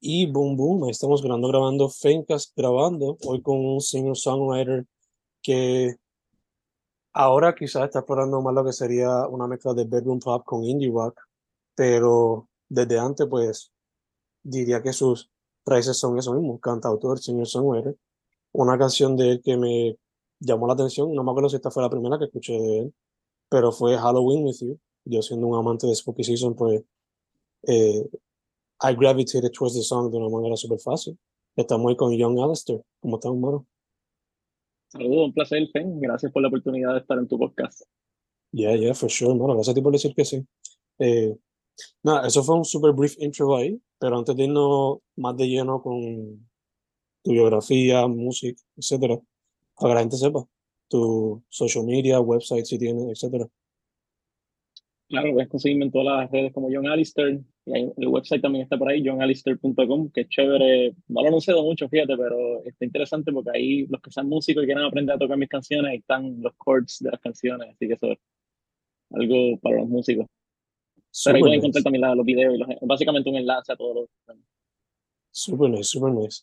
Y boom, boom, estamos grabando, grabando Fencast, grabando hoy con un singer-songwriter que ahora quizás está explorando más lo que sería una mezcla de bedroom pop con indie rock, pero desde antes pues diría que sus raíces son eso mismo, cantautor, singer-songwriter. Una canción de él que me llamó la atención, no me acuerdo si esta fue la primera que escuché de él, pero fue Halloween With You. Yo siendo un amante de Spooky Season, pues eh, I gravitated towards the song de una manera súper fácil. Estamos ahí con Young Alistair. ¿Cómo estás, mano? Saludos, un placer, Fen. Gracias por la oportunidad de estar en tu podcast. Yeah, yeah, for sure, mano. Gracias a ti por decir que sí. Eh, nada, eso fue un super brief intro ahí, pero antes de irnos más de lleno con tu biografía, música, etcétera, para que la gente sepa tu social media, website si tienes, etcétera. Claro, puedes conseguirme en todas las redes como John Alistair. Y el website también está por ahí, johnalistair.com, que es chévere. No lo he anunciado mucho, fíjate, pero está interesante porque ahí los que sean músicos y quieren aprender a tocar mis canciones, ahí están los chords de las canciones. Así que eso es algo para los músicos. pero ahí pueden encontrar también los videos y los, básicamente un enlace a todos los. Super nice, super nice.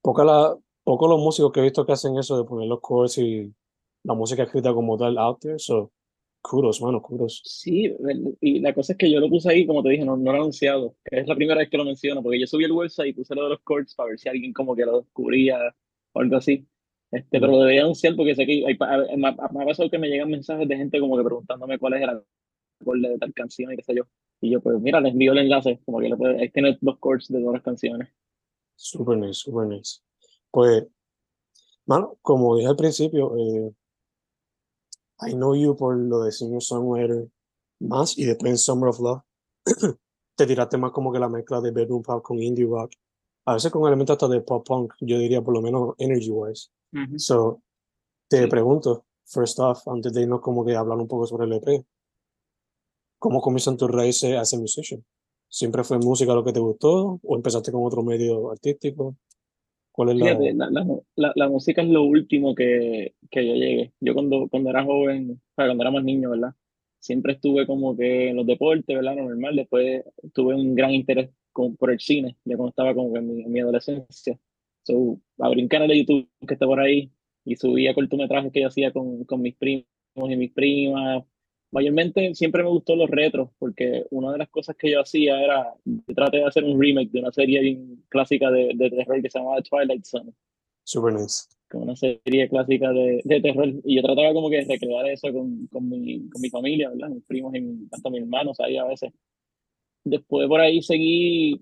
Poca la, pocos los músicos que he visto que hacen eso de poner los chords y la música escrita como tal out there. So, Kudos, mano, kudos. Sí, y la cosa es que yo lo puse ahí, como te dije, no, no lo he anunciado. Es la primera vez que lo menciono, porque yo subí el website y puse lo de los chords para ver si alguien como que lo descubría o algo así. Este, pero lo debía anunciar porque sé que hay, me, ha pasado que me llegan mensajes de gente como que preguntándome cuál es el acorde de tal canción y qué sé yo. Y yo, pues mira, les envío el enlace, como que puede, ahí tiene los chords de todas las canciones. Super nice, super nice. Pues, mano, como dije al principio, eh, I Know You por lo de Singer Songwriter más y después en Summer of Love. Te tiraste más como que la mezcla de bedroom pop con indie rock. A veces con elementos hasta de pop punk yo diría por lo menos energy wise. So te pregunto first off antes de irnos como que hablar un poco sobre el EP ¿cómo comienzan tus raíces a ser musician? ¿siempre fue música lo que te gustó o empezaste con otro medio artístico? Fíjate, la... La, la, música es lo último que, que yo llegué. Yo cuando, cuando era joven, cuando era más niño, ¿verdad? Siempre estuve como que en los deportes, ¿verdad? Normal. Después tuve un gran interés con, por el cine, ya cuando estaba como en mi, en mi adolescencia. So, abrí un canal de YouTube que está por ahí y subía cortometrajes que yo hacía con, con mis primos y mis primas, mayormente siempre me gustó los retros, porque una de las cosas que yo hacía era, yo traté de hacer un remake de una serie clásica de, de terror que se llamaba Twilight Zone. Super nice. Como una serie clásica de, de, terror. Y yo trataba como que de recrear eso con, con, mi, con mi familia, ¿verdad? Mis primos y mi, hasta mis hermanos ahí a veces. Después por ahí seguí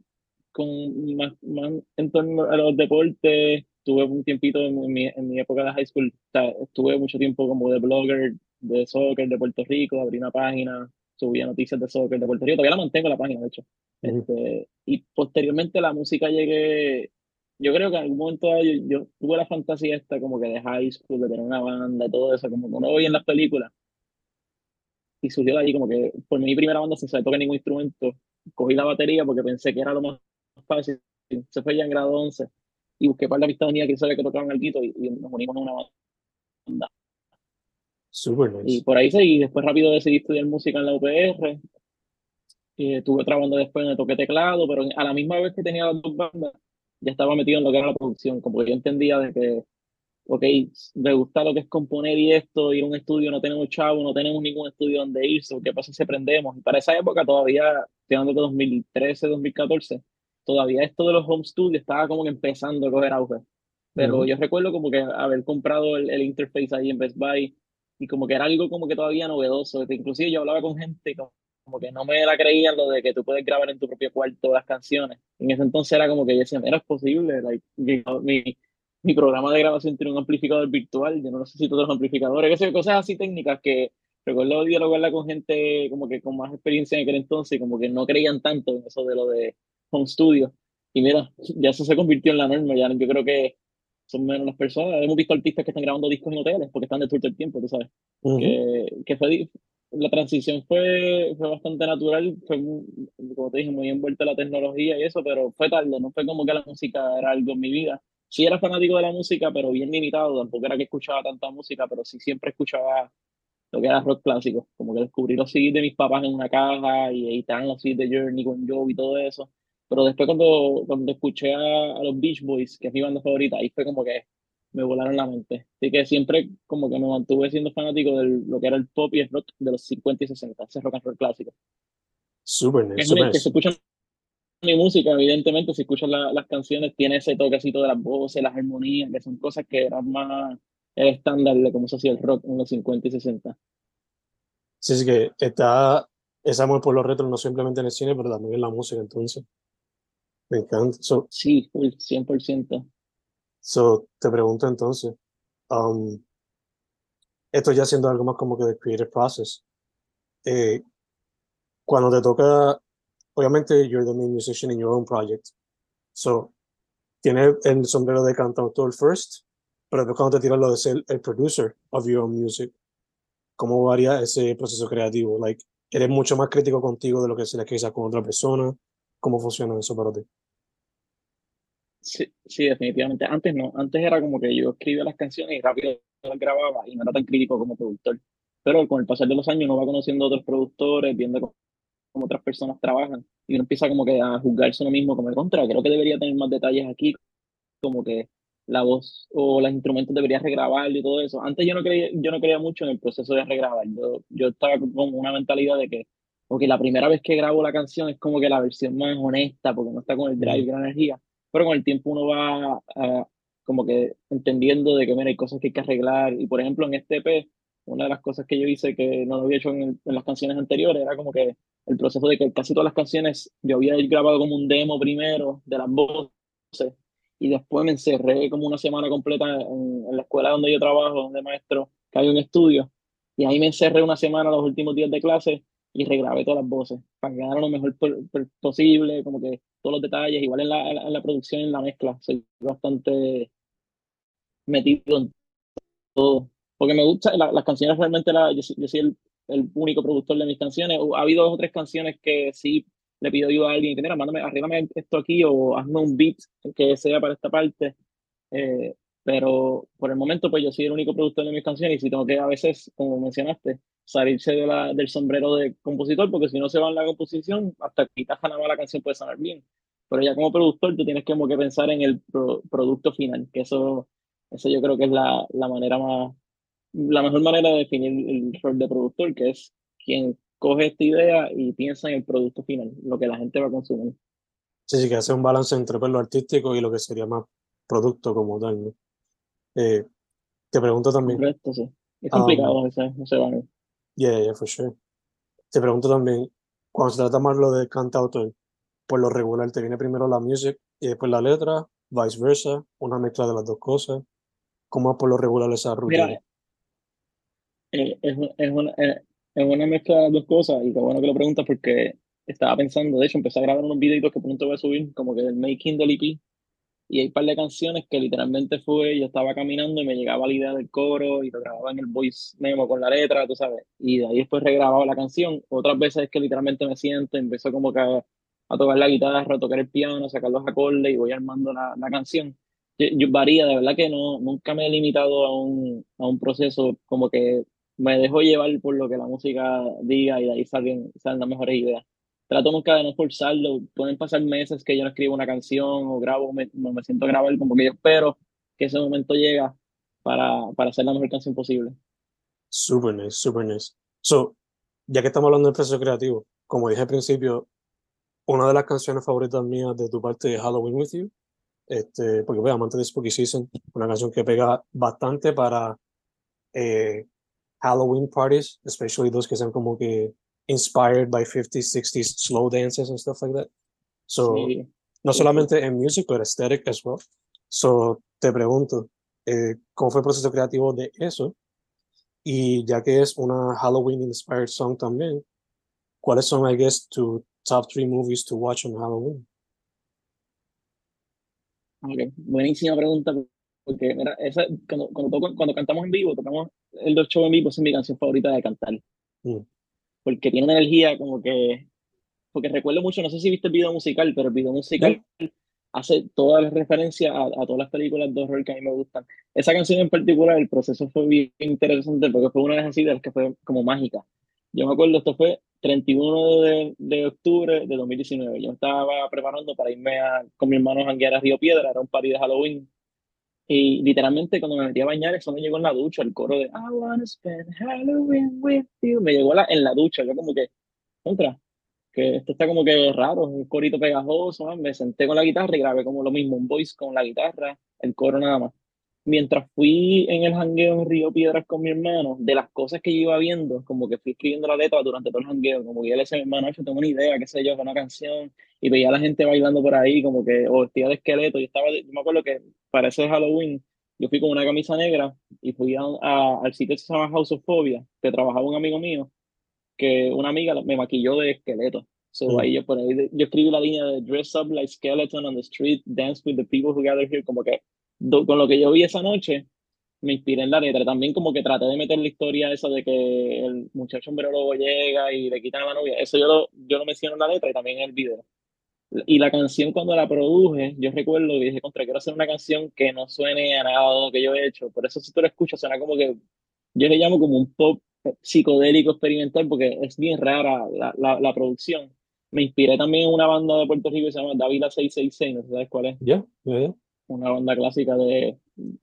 con más, más en torno a los deportes. Tuve un tiempito en mi, en mi época de high school, estuve mucho tiempo como de blogger, de soccer de Puerto Rico, abrí una página, subía noticias de soccer de Puerto Rico, todavía la mantengo la página, de hecho. este, y posteriormente la música llegué, yo creo que en algún momento yo, tuve la fantasía esta como que de high school, de tener una banda, todo eso, como uno ve en las películas. Y surgió de ahí como que por mi primera banda sin saber tocar ningún instrumento, cogí la batería porque pensé que era lo más fácil. Se fue ya en grado 11 y busqué para la amistad mía que sabía que tocaban el y, y nos unimos en una banda y por ahí seguí, después rápido decidí estudiar música en la UPR. Eh, tuve otra banda después donde toqué teclado, pero a la misma vez que tenía las dos bandas, ya estaba metido en lo que era la producción, como que yo entendía de que, ok, me gusta lo que es componer y esto, ir a un estudio, no tenemos chavo, no tenemos ningún estudio donde irse, ¿qué pasa si aprendemos? Y para esa época todavía, hablando de 2013, 2014, todavía esto de los home studios estaba como que empezando a coger auge. Pero yo recuerdo como que haber comprado el, el interface ahí en Best Buy, y como que era algo como que todavía novedoso. Inclusive yo hablaba con gente como, que no me la creían lo de que tú puedes grabar en tu propio cuarto las canciones. En ese entonces era como que yo decía, ¿era posible? mi, mi programa de grabación tiene un amplificador virtual, yo no necesito otros amplificadores, cosas así técnicas que recuerdo dialogarla con gente como que con más experiencia en aquel entonces, como que no creían tanto en eso de lo de home studio. Y mira, ya eso se convirtió en la norma, ya yo creo que son menos las personas. Hemos visto artistas que están grabando discos en hoteles porque están de todo el tiempo, tú sabes. que, que, fue, la transición fue, fue bastante natural, fue, como te dije, muy envuelta la tecnología y eso, pero fue tarde, no fue como que la música era algo en mi vida. Sí era fanático de la música, pero bien limitado, tampoco era que escuchaba tanta música, pero sí siempre escuchaba lo que era rock clásico, como que descubrí los CDs de mis papás en una caja y ahí estaban los CDs de Journey con Joe y todo eso. Pero después cuando, cuando escuché a, a, los Beach Boys, que es mi banda favorita, ahí fue como que me volaron la mente. Así que siempre como que me mantuve siendo fanático de lo que era el pop y el rock de los 50 y 60, ese rock and roll clásico. Súper nice. Es super que nice. se escucha mi música, evidentemente, si escuchas la, las canciones, tiene ese toquecito de las voces, las armonías, que son cosas que eran más el estándar de cómo se hacía el rock en los 50 y 60. Sí, sí que está ese amor por los retros no simplemente en el cine, pero también en la música, entonces. Me encanta. So, Sí, full, 100%. so te pregunto entonces, um, esto ya siendo algo más como que de creative process, eh, cuando te toca, obviamente you're the main musician in your own project, so tienes el sombrero de cantautor first, pero después cuando te tiras lo de ser el producer of your own music, ¿cómo varía ese proceso creativo? Like, ¿eres mucho más crítico contigo de lo que sería quizás con otra persona? ¿Cómo funciona eso para ti? Sí, sí, definitivamente. Antes no, antes era como que yo escribía las canciones y rápido las grababa y no era tan crítico como productor. Pero con el pasar de los años uno va conociendo a otros productores, viendo cómo, otras personas trabajan y uno empieza como que a juzgarse uno mismo como de contra. Creo que debería tener más detalles aquí, como que la voz o los instrumentos debería regrabarlo y todo eso. Antes yo no creía, yo no creía mucho en el proceso de regrabar. Yo, yo estaba con una mentalidad de que, porque la primera vez que grabo la canción es como que la versión más honesta, porque no está con el drive y la energía pero con el tiempo uno va uh, como que entendiendo de que mira, hay cosas que hay que arreglar. Y por ejemplo, en este EP, una de las cosas que yo hice que no lo había hecho en, las canciones anteriores era como que el proceso de que casi todas las canciones yo había grabado como un demo primero de las voces y después me encerré como una semana completa en, en la escuela donde yo trabajo, donde maestro, que hay un estudio. Y ahí me encerré una semana los últimos días de clase y regrabé todas las voces para que quedara lo mejor posible, como que todos los detalles, igual en la, en la producción, en la mezcla, soy bastante metido en todo, porque me gusta, la, las canciones realmente, la, yo, yo, soy el, el, único productor de mis canciones, ha habido dos o tres canciones que sí le pido ayuda a alguien, que mira, mándame, arréglame esto aquí o hazme un beat que sea para esta parte, eh, pero por el momento pues yo soy el único productor de mis canciones y si tengo que a veces, como mencionaste, salirse de la, del sombrero de compositor, porque si no se va en la composición, hasta quitas nada más la canción puede sonar bien. Pero ya como productor tú tienes como que pensar en el pro, producto final, que eso, eso yo creo que es la, la manera más, la mejor manera de definir el rol de productor, que es quien coge esta idea y piensa en el producto final, lo que la gente va a consumir. Sí, sí, que hace un balance entre pues, lo artístico y lo que sería más producto como tal, ¿no? Eh, te pregunto también. Correcto, sí. Es complicado um, ese, ese. Yeah, yeah, for sure. Te pregunto también, cuando se trata más lo de cantautor, por lo regular te viene primero la music y después la letra, vice versa, una mezcla de las dos cosas. ¿Cómo es por lo regular esa rutina? Mira, eh, es, es, una, eh, es una mezcla de las dos cosas y qué bueno que lo preguntas porque estaba pensando, de hecho, empecé a grabar unos videitos que pronto voy a subir, como que el making del EP, y hay un par de canciones que literalmente fue, yo estaba caminando y me llegaba la idea del coro y lo grababa en el voice memo con la letra, tú sabes, y de ahí después regrababa la canción. Otras veces es que literalmente me siento empiezo como que a, a tocar la guitarra, a tocar el piano, a sacar los acordes y voy armando la, la canción. Yo, yo, varía, de verdad que no, nunca me he limitado a un, a un proceso como que me dejo llevar por lo que la música diga y de ahí salen, salen las mejores ideas trato nunca de no forzarlo. Pueden pasar meses que yo no escribo una canción o grabo, me, me siento a grabar como que yo espero que ese momento llega para, para hacer la mejor canción posible. Super nice, super nice. So, ya que estamos hablando del proceso creativo, como dije al principio, una de las canciones favoritas mías de tu parte es Halloween With You, este, porque voy amante de Spooky Season, una canción que pega bastante para eh, Halloween parties, especially dos que sean como que inspired by 50s, 60s slow dances and stuff like that. So, Sí. no solamente en music, pero aesthetic as well. So, te pregunto, eh, ¿cómo fue el proceso creativo de eso? Y ya que es una Halloween inspired song también, ¿cuáles son, I guess, tu top three movies to watch on Halloween? Ok, Buenísima pregunta, porque mira, esa, cuando, cuando, toco- cuando cantamos en vivo, tocamos el show en vivo, esa es mi canción favorita de cantar. Mm. Porque tiene una energía como que, porque recuerdo mucho, no sé si viste el video musical, pero el video musical hace todas las referencias a, a todas las películas de horror que a mí me gustan. Esa canción en particular, el proceso fue bien interesante porque fue una de las así de las que fue como mágica. Yo me acuerdo, esto fue 31 de, de, octubre de 2019. Yo estaba preparando para irme a, con mi hermano a janguear a Río Piedra, era un party de Halloween. Y literalmente cuando me metí a bañar, eso me llegó en la ducha, el coro de I wanna spend Halloween with you. Me llegó la, en la ducha, yo como que, contra, que esto está como que raro, un corito pegajoso. Me senté con la guitarra y grabé como lo mismo, un voice con la guitarra, el coro nada más mientras fui en el jangueo en Río Piedras con mi hermano, de las cosas que yo iba viendo, como que fui escribiendo la letra durante todo el jangueo, como que yo le decía a mi hermano, yo tengo una idea, qué sé yo, con una canción, y veía a la gente bailando por ahí, como que, o vestida de esqueleto, y estaba, yo me acuerdo que para ese Halloween, yo fui con una camisa negra y fui a, al sitio que se llama House of Phobia, que trabajaba un amigo mío, que una amiga me maquilló de esqueleto. So mm. ahí yo por ahí, yo escribí la línea de dress up like skeleton on the street, dance with the people who gather here, como que con lo que yo vi esa noche, me inspiré en la letra. También como que traté de meter la historia esa de que el muchacho luego llega y le quitan a la novia. Eso yo lo, yo lo menciono en la letra y también en el video. Y la canción cuando la produje, yo recuerdo que dije, contra, quiero hacer una canción que no suene a nada de lo que yo he hecho. Por eso si tú lo escuchas, suena como que, yo le llamo como un pop psicodélico experimental porque es bien rara la, la, la producción. Me inspiré también en una banda de Puerto Rico que se llama Davila 666, no sé sabes cuál es. Ya, ya, una banda clásica de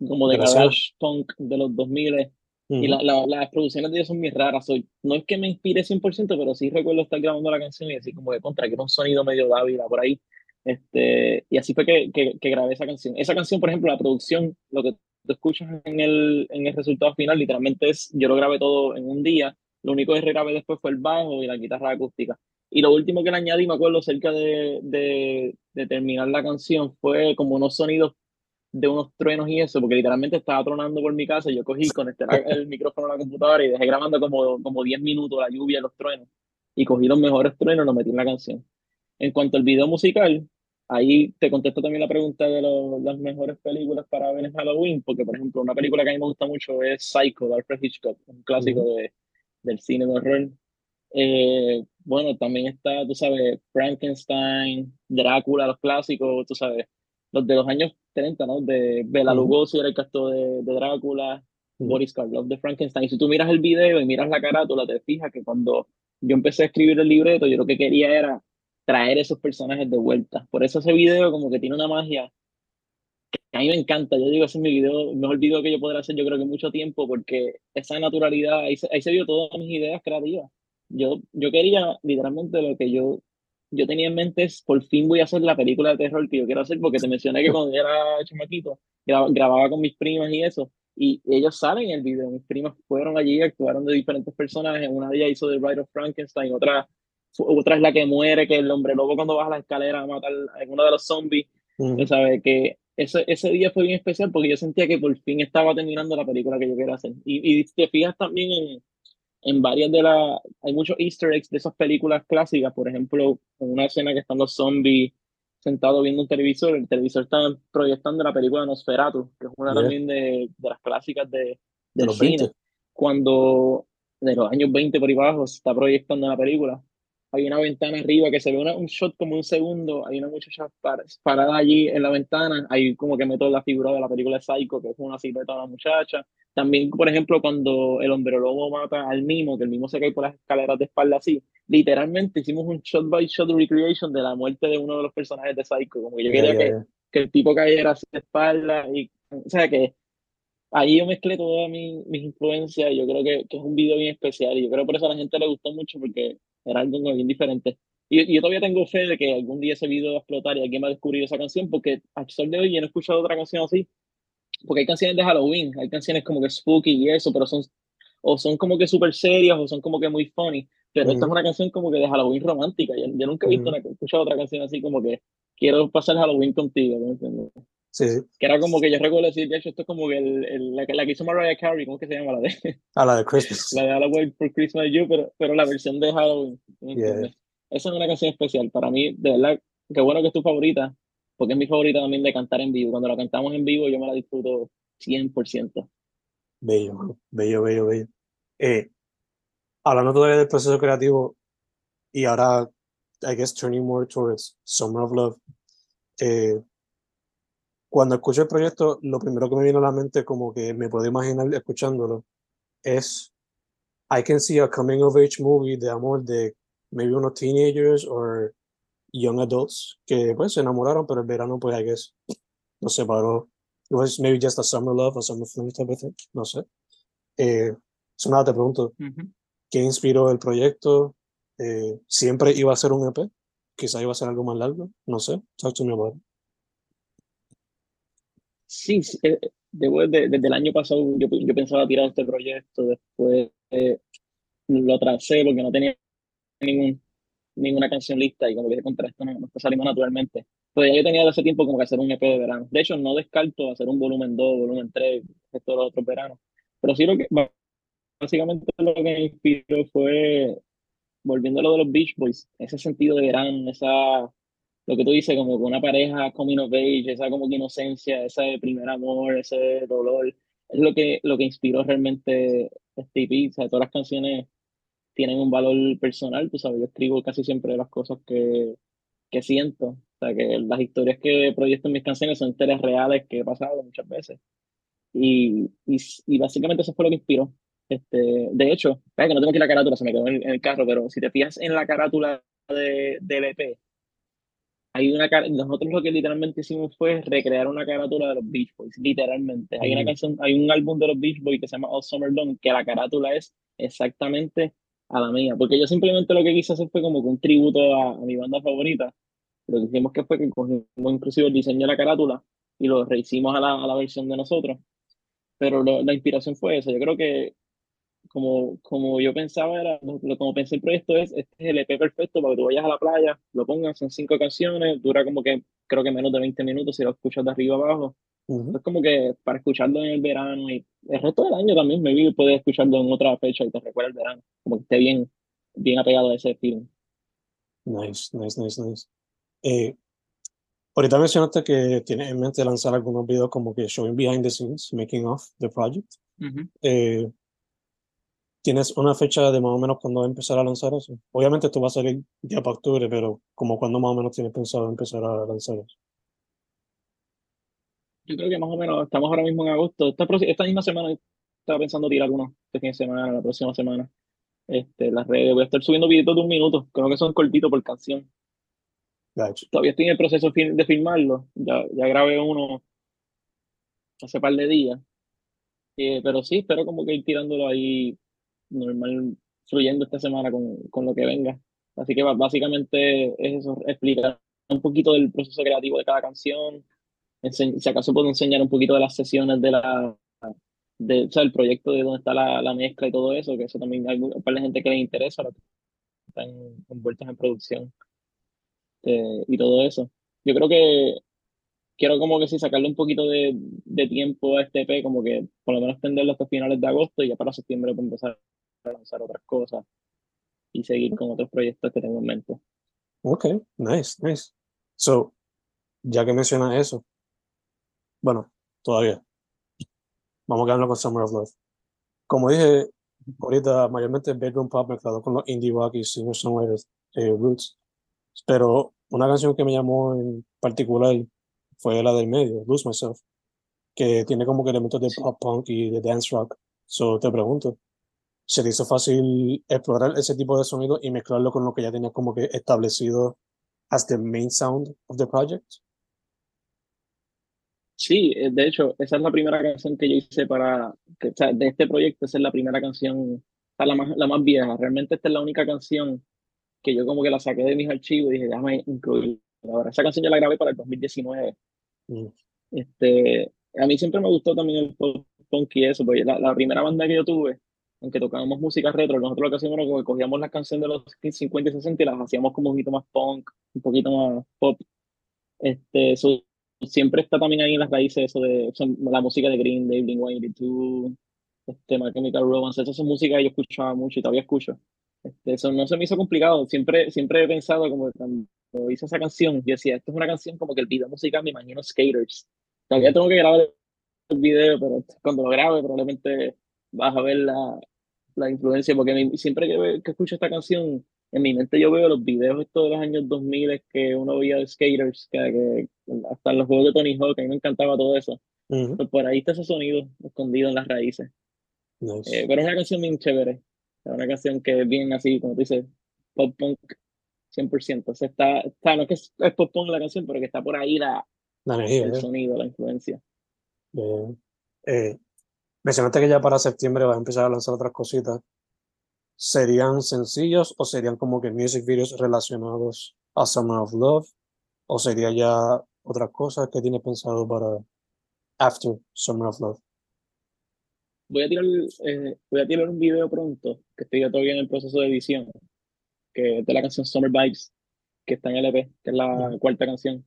como de garage punk de los 2000 y la, las producciones de ellos son muy raras. Soy, no es que me inspire 100%, pero sí recuerdo estar grabando la canción y decir como de contra, que era un sonido medio dávila por ahí. Este, y así fue que, que, que, grabé esa canción. Esa canción, por ejemplo, la producción, lo que tú escuchas en el, en el resultado final, literalmente es, yo lo grabé todo en un día. Lo único que regrabé después fue el bajo y la guitarra acústica. Y lo último que le añadí, me acuerdo, cerca de, de, de terminar la canción, fue como unos sonidos de unos truenos y eso, porque literalmente estaba tronando por mi casa y yo cogí, conecté el micrófono a la computadora y dejé grabando como, como 10 minutos la lluvia y los truenos. Y cogí los mejores truenos y los metí en la canción. En cuanto al video musical, ahí te contesto también la pregunta de las mejores películas para ver en Halloween, porque por ejemplo, una película que a mí me gusta mucho es Psycho, de Alfred Hitchcock, un clásico de, del cine de horror. Eh, bueno, también está, tú sabes, Frankenstein, Drácula, los clásicos, tú sabes, los de los años 30, ¿no? De Bela Lugosi era el castor de, de Drácula, Boris Karloff de Frankenstein. Si tú miras el video y miras la carátula, te fijas que cuando yo empecé a escribir el libreto, yo lo que quería era traer esos personajes de vuelta. Por eso ese video como que tiene una magia que a mí me encanta. Yo digo, ese es mi video, el mejor video que yo podré hacer yo creo que mucho tiempo, porque esa naturalidad, ahí se, ahí se vio todas mis ideas creativas. Yo, yo quería literalmente lo que yo yo tenía en mente es, por fin voy a hacer la película de terror que yo quiero hacer, porque te mencioné que cuando era chamaquito, grababa con mis primas y eso, y ellos salen en el video, mis primas fueron allí, actuaron de diferentes personajes, una de ellas hizo The Bride of Frankenstein, otra, otra es la que muere, que el hombre lobo cuando baja la escalera a matar a uno de los zombies, uh ¿sabes? Que ese, ese día fue bien especial porque yo sentía que por fin estaba terminando la película que yo quería hacer. Y, y te fijas también en, en varias de las, hay muchos easter eggs de esas películas clásicas, por ejemplo, en una escena que están los zombies sentados viendo un televisor, el televisor está proyectando la película Nosferatu, que es una también de, de, las clásicas de, del cine, cuando de los años 20 por ahí abajo se está proyectando la película, hay una ventana arriba que se ve una, un shot como un segundo, hay una muchacha parada allí en la ventana, hay como que meto la figura de la película de Psycho, que es una silueta de la muchacha. También, por ejemplo, cuando el hombre lobo mata al mimo, que el mimo se cae por las escaleras de espalda así, literalmente hicimos un shot by shot recreation de la muerte de uno de los personajes de Psycho, como que yo quería que, que, el tipo cayera así de espalda, y, o sea que ahí yo mezclé todas mis, mis influencias y yo creo que, que, es un video bien especial y yo creo por eso a la gente le gustó mucho porque era algo bien diferente. Y, yo todavía tengo fe de que algún día ese video va a explotar y alguien va a descubrir esa canción, porque al sol de hoy yo no he escuchado otra canción así. Porque hay canciones de Halloween, hay canciones como que spooky y eso, pero son o son como que súper serias o son como que muy funny. Pero esta es una canción como que de Halloween romántica. Yo, nunca he visto una, escuchado otra canción así como que quiero pasar Halloween contigo. ¿no? Sí, Que era como que yo recuerdo decir, de hecho, esto es como que el, la, la, que hizo Mariah Carey, ¿cómo que se llama? La de, ah, la de Christmas. La de Halloween for Christmas You, pero, pero la versión de Halloween. Esa es una canción especial. Para mí, de verdad, qué bueno que es tu favorita, porque es mi favorita también de cantar en vivo. Cuando la cantamos en vivo, yo me la disfruto 100%. Bello, bello, bello, bello. Eh, hablando todavía del proceso creativo, y ahora, I guess, turning more towards Summer of Love. Eh, cuando escucho el proyecto, lo primero que me viene a la mente, como que me puedo imaginar escuchándolo, es I can see a coming of age movie de amor de maybe unos teenagers o young adults que pues se enamoraron, pero el verano pues I guess nos separó. It was maybe just a summer love or summer fling type of thing, no sé. Eh, so nada, te pregunto, ¿qué inspiró el proyecto? Eh, ¿Siempre iba a ser un EP? Quizá iba a ser algo más largo, no sé. Talk to me about it. Sí, eh, desde, desde, el año pasado yo, yo pensaba tirar este proyecto, después eh, lo tracé porque no tenía ningún, ninguna canción lista y como que dije, contra esto no, no está saliendo naturalmente. Pues ya yo tenía hace tiempo como que hacer un EP de verano. De hecho, no descarto hacer un volumen 2, volumen 3, todos los otros veranos. Pero sí lo que, básicamente lo que me inspiró fue, volviendo a lo de los Beach Boys, ese sentido de verano, esa lo que tú dices, como con una pareja coming of age, esa como que inocencia, ese primer amor, ese dolor, es lo que, lo que inspiró realmente EP. O sea, todas las canciones tienen un valor personal, tú sabes, yo escribo casi siempre las cosas que, que siento. O sea, que las historias que proyecto en mis canciones son historias reales que he pasado muchas veces. Y, y, y básicamente eso fue lo que inspiró. Este, de hecho, que no tengo ir la carátula, se me quedó en, el carro, pero si te fijas en la carátula de, del EP, hay una nosotros lo que literalmente hicimos fue recrear una carátula de los Beach Boys, literalmente. Hay una canción, hay un álbum de los Beach Boys que se llama All Summer Long, que la carátula es exactamente a la mía, porque yo simplemente lo que quise hacer fue como un tributo a, mi banda favorita. Lo que hicimos que fue que cogimos inclusive el diseño de la carátula y lo rehicimos a la, a la versión de nosotros. Pero la inspiración fue eso. Yo creo que como, como yo pensaba, era, como pensé el proyecto es, este es el EP perfecto para que tú vayas a la playa, lo pongas, son cinco canciones, dura como que, creo que menos de 20 minutos si lo escuchas de arriba abajo. Es como que para escucharlo en el verano y el resto del año también, maybe puedes escucharlo en otra fecha y te recuerda el verano, como que esté bien, bien apegado a ese film. Nice, nice, nice, nice. Eh, ahorita mencionaste que tienes en mente lanzar algunos videos como que showing behind the scenes, making of the project. eh, ¿Tienes una fecha de más o menos cuándo va a empezar a lanzar eso? Obviamente esto va a salir ya para octubre, pero como cuándo más o menos tienes pensado empezar a lanzar eso? Yo creo que más o menos estamos ahora mismo en agosto. Esta, esta misma semana estaba pensando tirar uno este fin de semana, la próxima semana. Este, las redes, voy a estar subiendo videos de un minuto, creo que son cortitos por canción. Todavía estoy en el proceso de filmarlo, ya, ya grabé uno hace par de días. Eh, pero sí, espero como que ir tirándolo ahí normal fluyendo esta semana con, con lo que venga. Así que básicamente es eso, explicar un poquito del proceso creativo de cada canción, si acaso puedo enseñar un poquito de las sesiones de la de, o sea, el proyecto de dónde está la, la, mezcla y todo eso, que eso también hay un par de gente que le interesa, están envueltos en producción eh, y todo eso. Yo creo que quiero como que sí sacarle un poquito de, de tiempo a este EP, como que por lo menos extenderlo hasta finales de agosto y ya para septiembre pues empezar lanzar otras cosas y seguir con otros proyectos que tengo en mente. Ok, nice, nice. So, ya que mencionas eso, bueno, todavía. Vamos a quedarnos con Summer of Love. Como dije, ahorita mayormente bedroom pop mezclado con los indie rock y singer songwriters eh, roots. Pero una canción que me llamó en particular fue la del medio, Lose Myself, que tiene como que elementos de pop punk y de dance rock. So te pregunto, se te hizo fácil explorar ese tipo de sonido y mezclarlo con lo que ya tenías como que establecido as the main sound of the project? Sí, eh, de hecho, esa es la primera canción que yo hice para, que, o sea, de este proyecto, esa es la primera canción, la más, la más vieja. Realmente esta es la única canción que yo como que la saqué de mis archivos y dije, déjame incluir. Ahora, esa canción yo la grabé para el 2019. Mm. Este, a mí siempre me gustó también el punk y eso, porque la, la primera banda que yo tuve, aunque tocábamos música retro, nosotros lo que hacíamos era que cogíamos las canciones de los 50 y 60 y las hacíamos como un poquito más punk, un poquito más pop. Este, eso siempre está también ahí en las raíces eso de la música de Green Day, Blink-182, este, My Chemical Romance, eso es música que yo escuchaba mucho y todavía escucho. Este, eso no se me hizo complicado, siempre, siempre he pensado como cuando hice esa canción, yo decía, esto es una canción como que el video musical me imagino skaters. Todavía tengo que grabar el video, pero cuando lo grabe probablemente vas a ver la, la influencia, porque siempre que, que, escucho esta canción, en mi mente yo veo los videos estos de los años 2000 que uno veía de skaters, que, hasta los juegos de Tony Hawk, a mí me encantaba todo eso. Pues por ahí está ese sonido escondido en las raíces. Eh, pero es una canción bien chévere. Es una canción que es bien así, como tú dices, pop punk 100%. O sea, está, está, no es que es, pop punk la canción, pero que está por ahí la, la energía, el ¿eh? sonido, la influencia. Eh, mencionaste que ya para septiembre vas a empezar a lanzar otras cositas. ¿Serían sencillos o serían como que music videos relacionados a Summer of Love? ¿O sería ya otras cosas que tienes pensado para After Summer of Love? Voy a tirar, eh, voy a tirar un video pronto, que estoy todavía en el proceso de edición, que es de la canción Summer Vibes, que está en LP, que es la cuarta canción.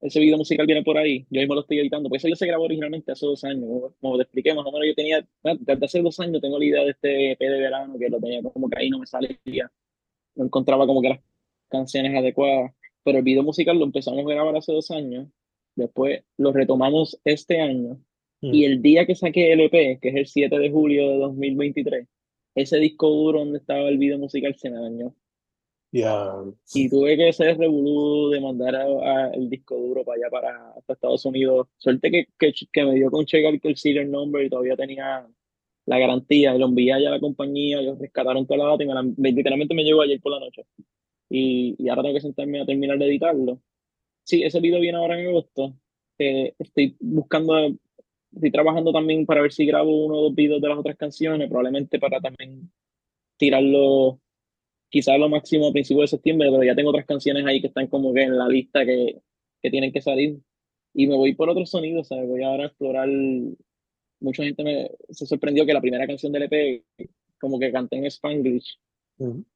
Ese video musical viene por ahí, yo mismo lo estoy editando, porque eso yo se grabó originalmente hace dos años, como, te expliqué, más o menos yo tenía, desde hace dos años tengo la idea de este EP de verano, que lo tenía como que ahí no me salía, no encontraba como que las canciones adecuadas, pero el video musical lo empezamos a grabar hace dos años, después lo retomamos este año, y el día que saqué el EP, que es el 7 de julio de 2023, ese disco duro donde estaba el video musical se me dañó. Ya. Y tuve que hacer revolú de mandar a, el disco duro para allá, para, Estados Unidos. Suerte que, que, que me dio con checar que el serial number y todavía tenía la garantía. Y lo envié allá a la compañía, ellos rescataron toda la data y me la, literalmente me llegó ayer por la noche. Y, y, ahora tengo que sentarme a terminar de editarlo. Sí, ese video viene ahora en agosto. Eh, estoy buscando estoy trabajando también para ver si grabo uno o dos videos de las otras canciones, probablemente para también tirarlo quizás lo máximo a principios de septiembre, pero ya tengo otras canciones ahí que están como que en la lista que, que tienen que salir. Y me voy por otros sonidos, ¿sabes? Voy ahora a explorar. Mucha gente me, se sorprendió que la primera canción del EP, como que canté en Spanglish.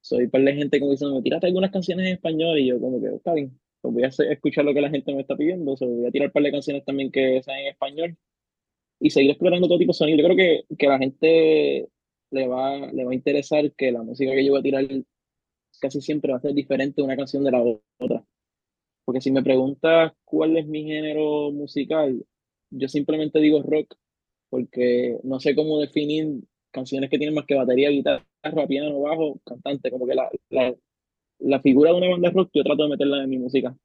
Soy par de gente como diciendo, tírate algunas canciones en español. Y yo, como que, está bien, pues voy a escuchar lo que la gente me está pidiendo. O voy a tirar un par de canciones también que sean en español y seguir explorando todo tipo de sonido. Yo creo que, que a la gente le va, le va a interesar que la música que yo voy a tirar casi siempre va a ser diferente una canción de la otra. Porque si me preguntas cuál es mi género musical, yo simplemente digo rock, porque no sé cómo definir canciones que tienen más que batería, guitarra, piano, bajo, cantante, como que la, la, la figura de una banda rock yo trato de meterla en mi música.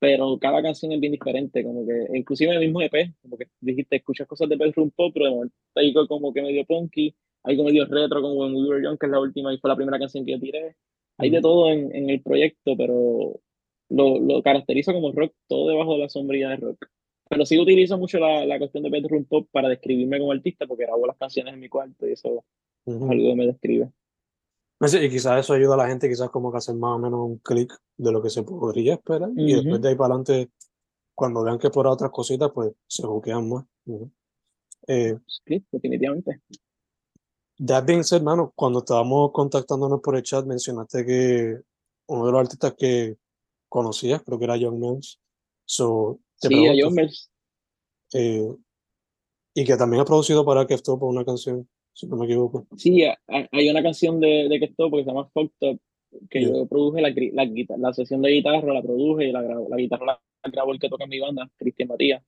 Pero cada canción es bien diferente, como que inclusive el mismo EP, como que dijiste, escuchas cosas de bedroom pop, pero de momento hay como que medio punky, algo medio retro como When We Were Young, que es la última y fue la primera canción que yo tiré. Hay de todo en, en, el proyecto, pero lo, lo caracterizo como rock, todo debajo de la sombría de rock. Pero sí utilizo mucho la, la cuestión de bedroom pop para describirme como artista, porque grabo las canciones en mi cuarto y eso es algo que me describe. Y quizás eso ayuda a la gente, quizás como que hacer más o menos un clic de lo que se podría esperar. Y después de ahí para adelante, cuando vean que por otras cositas, pues se buquean más. eh, sí, definitivamente. That being said, hermano, cuando estábamos contactándonos por el chat, mencionaste que uno de los artistas que conocías, creo que era John Mills. So, sí, a John Mills. Eh, y que también ha producido para Keftop una canción si no me equivoco. Sí, hay una canción de, de porque se llama Fucked Up, que yo produje la, la, la, sesión de guitarra, la produje y la, la guitarra la grabó el que toca en mi banda, Cristian Matías.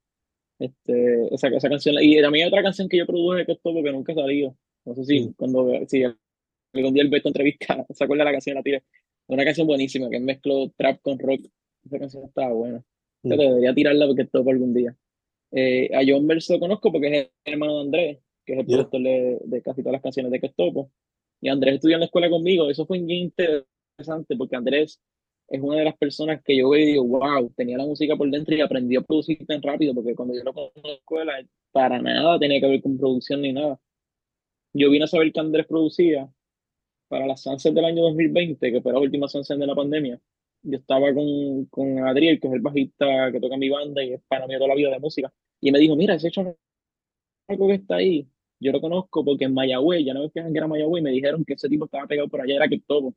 Este, esa, esa canción, y también hay otra canción que yo produje de esto porque nunca salió. No sé si cuando si algún día el Beto entrevista, se acuerda de la canción la tira. Una canción buenísima que mezcló trap con rock. Esa canción estaba buena. Yo debería tirarla porque esto algún día. Eh, a John Verso lo conozco porque es el hermano de Andrés que es el productor de, casi todas las canciones de Kestopo. Y Andrés estudió en la escuela conmigo. Eso fue bien interesante porque Andrés es una de las personas que yo veo y digo, wow, tenía la música por dentro y aprendió a producir tan rápido porque cuando yo lo conocí en la escuela, para nada tenía que ver con producción ni nada. Yo vine a saber que Andrés producía para las Sunset del año 2020, que fue la última Sunset de la pandemia. Yo estaba con, con Adriel, que es el bajista que toca mi banda y es para mí toda la vida de música. Y me dijo, mira, ese hecho algo que está ahí yo lo conozco porque en Mayagüez, ya no me fijan que era Mayagüez, me dijeron que ese tipo estaba pegado por allá, era que todo.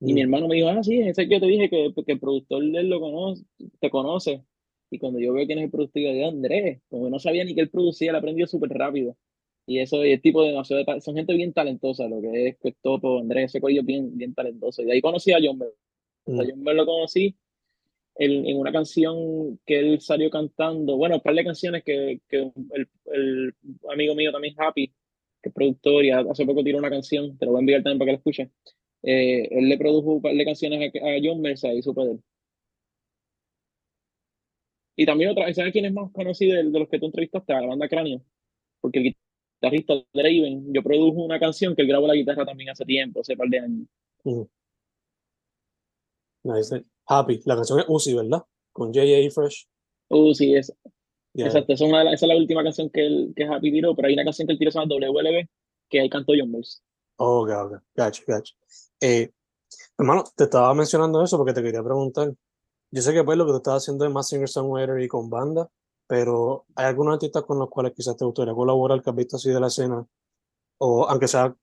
Y mi mm. hermano me dijo, ah, sí, ese que yo te dije que, que el productor de él lo conoce, te conoce. Y cuando yo veo quién es el productor, yo digo, Andrés, como no sabía ni que él producía, él aprendió súper rápido. Y eso es el tipo de, son gente bien talentosa, lo que es pues, Topo, Andrés, ese coño bien, bien talentoso. Y de ahí conocí a John Bell. Mm. John Bell lo conocí en, una canción que él salió cantando, bueno, un par de canciones que, que el, el, amigo mío también, Happy, que es productor y hace poco tiró una canción, te lo voy a enviar también para que la escuchen. Eh, él le produjo un par de canciones a, John Mercer y supe de él. Y también otra, ¿sabes quién es más conocido de, los que tú entrevistaste? A la banda Cráneo. Porque el guitarrista Draven, yo produjo una canción que él grabó la guitarra también hace tiempo, hace par de años. Mm. Nice. Happy. La canción es Uzi, ¿verdad? Con J.A. Fresh. Uzi, es, Yeah. exacto. Esa es, una la- esa es la última canción que, él, que Happy tiró, pero hay una canción que él tiró se llama WLB, que ahí cantó John Mills. Oh, ok, ok. Gotcha, gotcha. Eh, hermano, te estaba mencionando eso porque te quería preguntar. Yo sé que pues lo que tú estás haciendo es más singer-songwriter y con banda, pero ¿hay algunos artistas con los cuales quizás te gustaría colaborar que has visto así de la escena? O aunque sea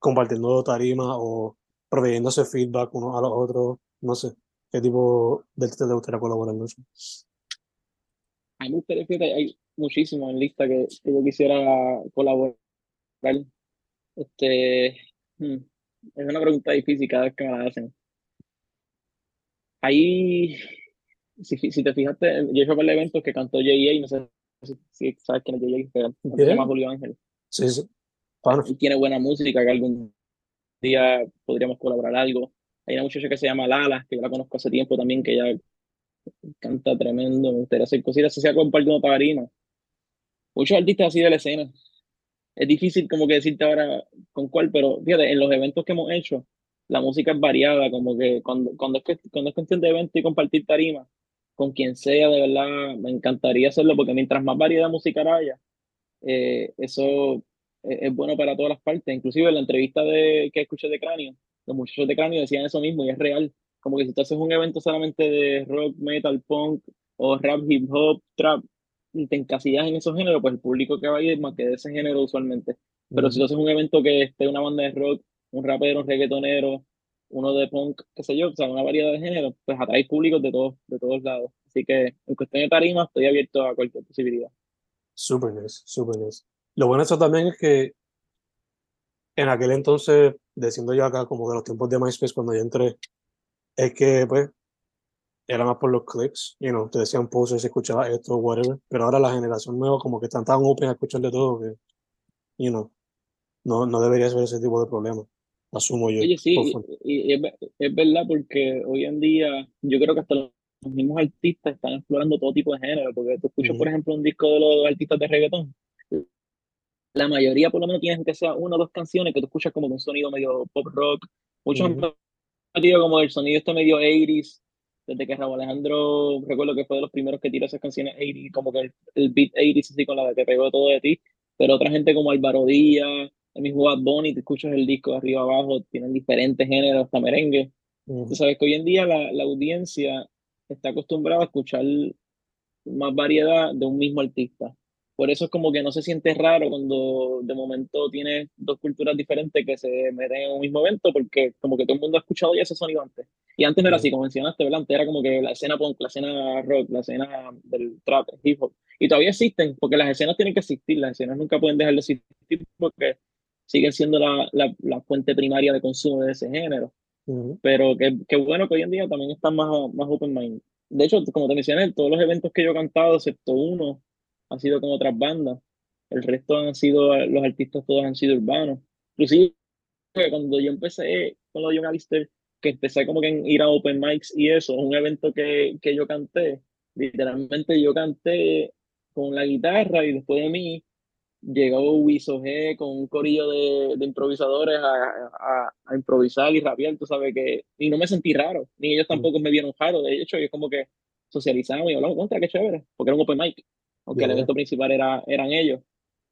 compartiendo tarima o proveyéndose feedback uno a los otros, no sé. ¿Qué tipo de artista te gustaría colaborar? A mí me gustaría, fíjate, hay muchísimos en lista que, que yo quisiera colaborar. Este, hmm, es una pregunta difícil cada vez que me la hacen. Ahí, si, si te fijaste, yo he hecho para eventos que cantó J.A., no sé si, si sabes quién es J.A., se llama Julio Ángel. Sí, sí. Él tiene buena música, que algún día podríamos colaborar algo. Hay una muchacha que se llama Lala, que yo la conozco hace tiempo también, que ella canta tremendo, me gustaría hacer cositas, así sea compartiendo tarima. Muchos artistas así de la escena. Es difícil como que decirte ahora con cuál, pero fíjate, en los eventos que hemos hecho, la música es variada, como que cuando, cuando, es, que, cuando es cuestión de evento y compartir tarima, con quien sea, de verdad, me encantaría hacerlo, porque mientras más variedad musical haya, eh, eso es, es bueno para todas las partes. Inclusive en la entrevista de, que escuché de Cráneo, los muchachos de Cráneo decían eso mismo y es real. Como que si tú haces un evento solamente de rock, metal, punk o rap, hip hop, trap, y te encasillas en esos géneros, pues el público que va a ir es más que de ese género usualmente. Pero si tú haces un evento que esté una banda de rock, un rapero, un reggaetonero, uno de punk, qué sé yo, o sea, una variedad de géneros, pues atrae públicos de todos, de todos lados. Así que en cuestión de tarima estoy abierto a cualquier posibilidad. Super nice, super nice. Lo bueno de eso también es que en aquel entonces, diciendo yo acá como de los tiempos de MySpace cuando yo entré, es que pues era más por los clips, you know, te decían poses, si escuchabas esto, whatever, pero ahora la generación nueva como que están tan open a escuchar de todo que, you know, no, no debería ser ese tipo de problema, asumo yo. Oye, sí, y, y es, es verdad porque hoy en día yo creo que hasta los mismos artistas están explorando todo tipo de género, porque tú escuchas, Ujú, por ejemplo, un disco de los artistas de reggaetón, la mayoría por lo menos tienes que sea una o dos canciones que tú escuchas como con un sonido medio pop rock, muchos han ujú, metido como el sonido este medio 80s, desde que Raúl Alejandro, recuerdo que fue de los primeros que tiró esas canciones 80s, como que el, el beat 80s así con la que pegó todo de ti, pero otra gente como Álvaro Díaz, el mismo Bad Bunny, te escuchas el disco de arriba abajo, tienen diferentes géneros, hasta merengue. ujú. Tú sabes que hoy en día la, la audiencia está acostumbrada a escuchar más variedad de un mismo artista. Por eso es como que no se siente raro cuando de momento tienes dos culturas diferentes que se meten en un mismo evento, porque como que todo el mundo ha escuchado ya ese sonido antes. Y antes no era así, como mencionaste, ¿verdad? Antes era como que la escena punk, la escena rock, la escena del trap, hip hop. Y todavía existen, porque las escenas tienen que existir, las escenas nunca pueden dejar de existir porque siguen siendo la, la, la fuente primaria de consumo de ese género Ujú. pero qué, qué bueno que hoy en día también están más, más open mind. De hecho, como te mencioné, todos los eventos que yo he cantado, excepto uno, han sido con otras bandas. El resto han sido, los artistas todos han sido urbanos. Inclusive, cuando yo empecé con lo de Young Alistair, que empecé como que en ir a open mics y eso, un evento que, que yo canté, literalmente yo canté con la guitarra y después de mí llegó Wiso G con un corillo de, de improvisadores a, a, a improvisar y rapear, tú sabes que, y no me sentí raro, ni ellos tampoco me vieron raro, de hecho, ellos como que socializamos y hablamos contra, qué chévere, porque era un open mic, aunque Yeah, el evento principal era, eran ellos,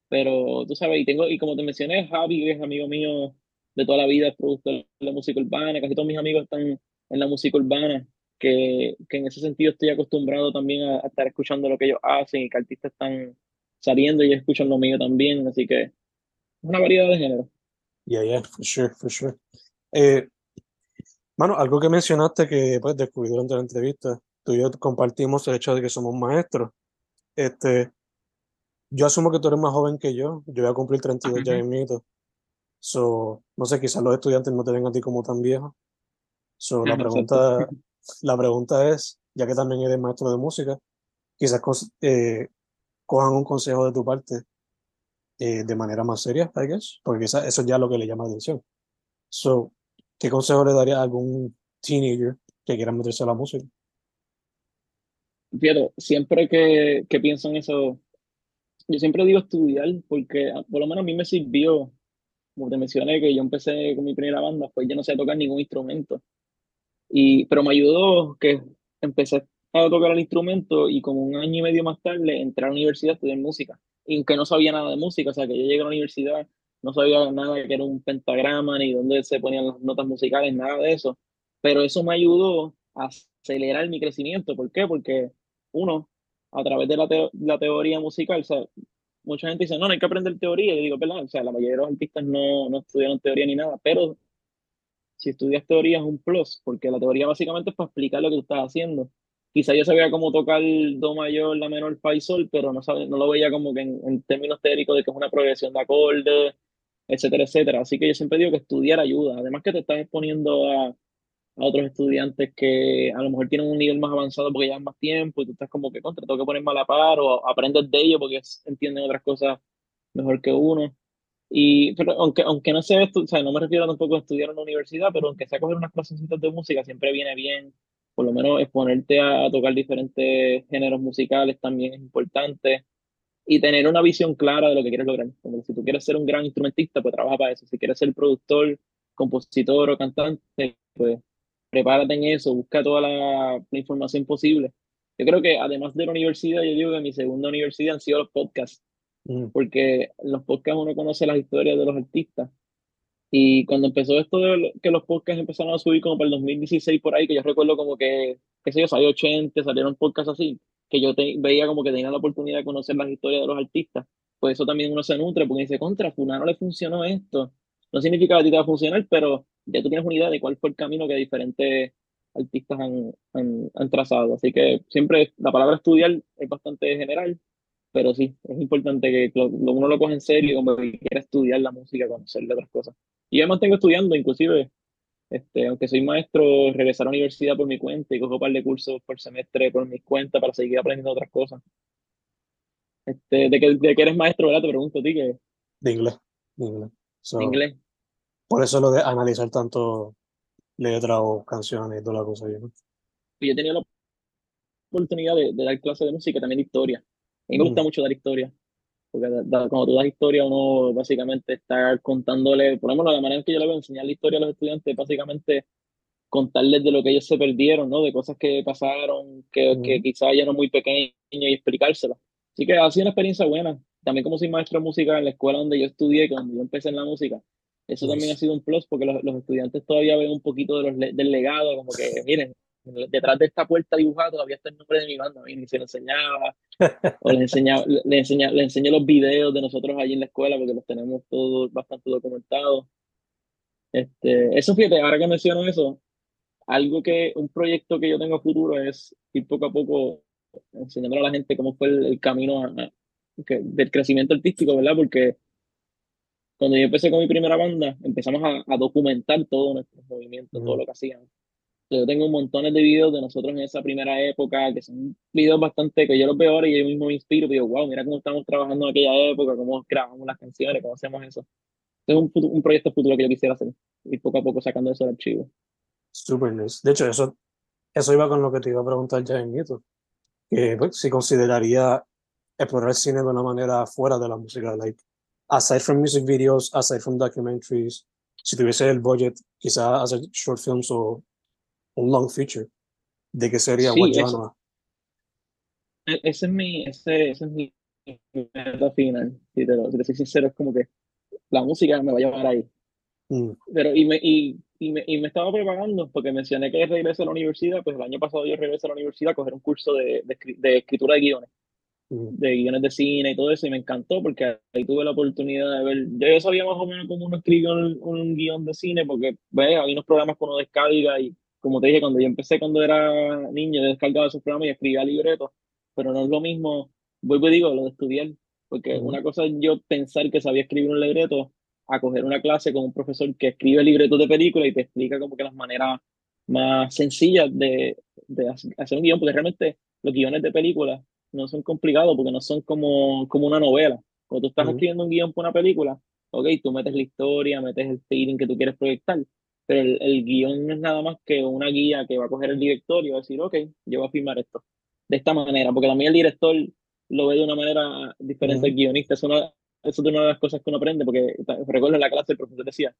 pero tú sabes, y tengo, y como te mencioné, Javi es amigo mío de toda la vida, es productor de música urbana, casi todos mis amigos están en la música urbana, que, que en ese sentido estoy acostumbrado también a, a estar escuchando lo que ellos hacen y que artistas están saliendo y escuchan lo mío también, así que es una variedad de género. Yeah, yeah, for sure, for sure. Eh, mano, algo que mencionaste que pues descubrí durante la entrevista, tú y yo compartimos el hecho de que somos maestros. Este, yo asumo que tú eres más joven que yo, yo voy a cumplir 32 ya Ujú. mismito. So, no sé, quizás los estudiantes no te ven a ti como tan viejo. So, la pregunta, la pregunta es, ya que también eres maestro de música, quizás eh, cojan un consejo de tu parte eh, de manera más seria, I guess, porque quizás eso es ya lo que le llama la atención. So, ¿qué consejo le daría a algún teenager que quiera meterse a la música? Fíjate, siempre que, que pienso en eso, yo siempre digo estudiar, porque por lo menos a mí me sirvió como te mencioné, que yo empecé con mi primera banda, pues yo no sé tocar ningún instrumento. Y, pero me ayudó que empecé a tocar el instrumento y como un año y medio más tarde entré a la universidad a estudiar música. Y aunque no sabía nada de música, o sea, que yo llegué a la universidad, no sabía nada que era un pentagrama, ni dónde se ponían las notas musicales, nada de eso. Pero eso me ayudó a acelerar mi crecimiento. ¿Por qué? Porque uno, a través de la, la teoría musical, o sea, mucha gente dice, no, no hay que aprender teoría. Y yo digo, perdón, o sea, la mayoría de los artistas no, no estudiaron teoría ni nada, pero si estudias teoría es un plus, porque la teoría básicamente es para explicar lo que tú estás haciendo. Quizá yo sabía cómo tocar do mayor, la menor, fa y sol, pero no, sabe, no lo veía como que en, términos teóricos de que es una progresión de acordes, etcétera, etcétera. Así que yo siempre digo que estudiar ayuda. Además que te estás exponiendo a, a otros estudiantes que a lo mejor tienen un nivel más avanzado porque llevan más tiempo y tú estás como que contra, tengo que ponerme a par o aprender de ellos porque entienden otras cosas mejor que uno. Y, pero aunque, aunque no sea, o sea, no me refiero tampoco a estudiar en la universidad, pero aunque sea coger unas clases de música, siempre viene bien, por lo menos exponerte a, a tocar diferentes géneros musicales también es importante y tener una visión clara de lo que quieres lograr. Como si tú quieres ser un gran instrumentista, pues trabaja para eso. Si quieres ser productor, compositor o cantante, pues prepárate en eso, busca toda la, la información posible. Yo creo que además de la universidad, yo digo que mi segunda universidad han sido los podcasts Mm. porque en los podcasts uno conoce las historias de los artistas. Y cuando empezó esto de que los podcasts empezaron a subir como para el 2016 por ahí, que yo recuerdo como que, qué sé yo, salió 80, salieron podcasts así, que yo veía como que tenía la oportunidad de conocer las historias de los artistas, pues eso también uno se nutre, porque dice, contra, fulano le funcionó esto. No significa que a ti te va a funcionar, pero ya tú tienes una idea de cuál fue el camino que diferentes artistas han, han, han trazado. Así que siempre la palabra estudiar es bastante general, pero sí, es importante que lo, uno lo coge en serio, como que quiera estudiar la música, conocerle otras cosas. Y yo me mantengo estudiando, inclusive, este, aunque soy maestro, regresar a la universidad por mi cuenta y cojo un par de cursos por semestre por mi cuenta para seguir aprendiendo otras cosas. Este, ¿de, qué, ¿De qué eres maestro, verdad? Te pregunto a ti que... De inglés. De inglés. inglés. Por eso lo de analizar tanto letras o canciones y toda la cosa. ¿no? Yo he tenido la oportunidad de, de dar clases de música, también de historia a mí me gusta mm. mucho dar historia, porque cuando tú das historia, uno básicamente está contándole, por ejemplo, la manera en que yo le voy a enseñar la historia a los estudiantes, básicamente contarles de lo que ellos se perdieron, ¿no? De cosas que pasaron, que, que quizás ya eran muy pequeños y explicárselas. Así que ha sido una experiencia buena. También como soy maestro de música en la escuela donde yo estudié, cuando yo empecé en la música, eso también ha sido un plus porque los, los estudiantes todavía ven un poquito de los, del legado, como que, miren, detrás de esta puerta dibujada todavía está el nombre de mi banda, y se lo enseñaba, o le enseñaba, le, enseñaba, le enseñé los videos de nosotros allí en la escuela porque los tenemos todos bastante documentados. Este, eso fíjate, ahora que menciono eso, algo que, un proyecto que yo tengo futuro es ir poco a poco enseñando a la gente cómo fue el, camino del crecimiento artístico, ¿verdad? Porque cuando yo empecé con mi primera banda, empezamos a, a documentar todos nuestros movimientos, todo lo que hacíamos. Yo tengo montones de videos de nosotros en esa primera época, que son videos bastante que yo los veo ahora y yo mismo me inspiro, y digo, wow, mira cómo estamos trabajando en aquella época, cómo grabamos las canciones, cómo hacemos eso. Es un, un proyecto futuro que yo quisiera hacer, y poco a poco sacando eso del archivo. Super nice. De hecho, eso, eso iba con lo que te iba a preguntar ya en Nieto, que pues, si consideraría explorar el cine de una manera fuera de la música, like, aside from music videos, aside from documentaries, si tuviese el budget, quizás hacer short films o un long feature de que sería sí, e, Ese es mi, ese, ese es mi meta final. Si te, si te soy sincero, es como que la música me va a llevar ahí. Mm. Pero, y me, y, y, me, y me estaba preparando, porque mencioné que regreso a la universidad, pues el año pasado yo regresé a la universidad a coger un curso de, de, de escritura de guiones, mm. de guiones de cine y todo eso, y me encantó porque ahí tuve la oportunidad de ver, yo ya sabía más o menos cómo uno escribe un, un guion de cine, porque ve, hay unos programas que uno descarga y como te dije, cuando yo empecé cuando era niño, yo descargaba esos programas y escribía libretos, pero no es lo mismo, vuelvo y digo, lo de estudiar, porque una cosa es yo pensar que sabía escribir un libreto, a coger una clase con un profesor que escribe libretos de película y te explica como que las maneras más sencillas de, de hacer un guion, porque realmente los guiones de película no son complicados porque no son como, como una novela. Cuando tú estás escribiendo un guion para una película, ok, tú metes la historia, metes el feeling que tú quieres proyectar, pero el, el, guion no es nada más que una guía que va a coger el director y va a decir, ok, yo voy a filmar esto de esta manera, porque también el director lo ve de una manera diferente al guionista. Es una eso es una de las cosas que uno aprende, porque recuerdo en la clase el profesor decía,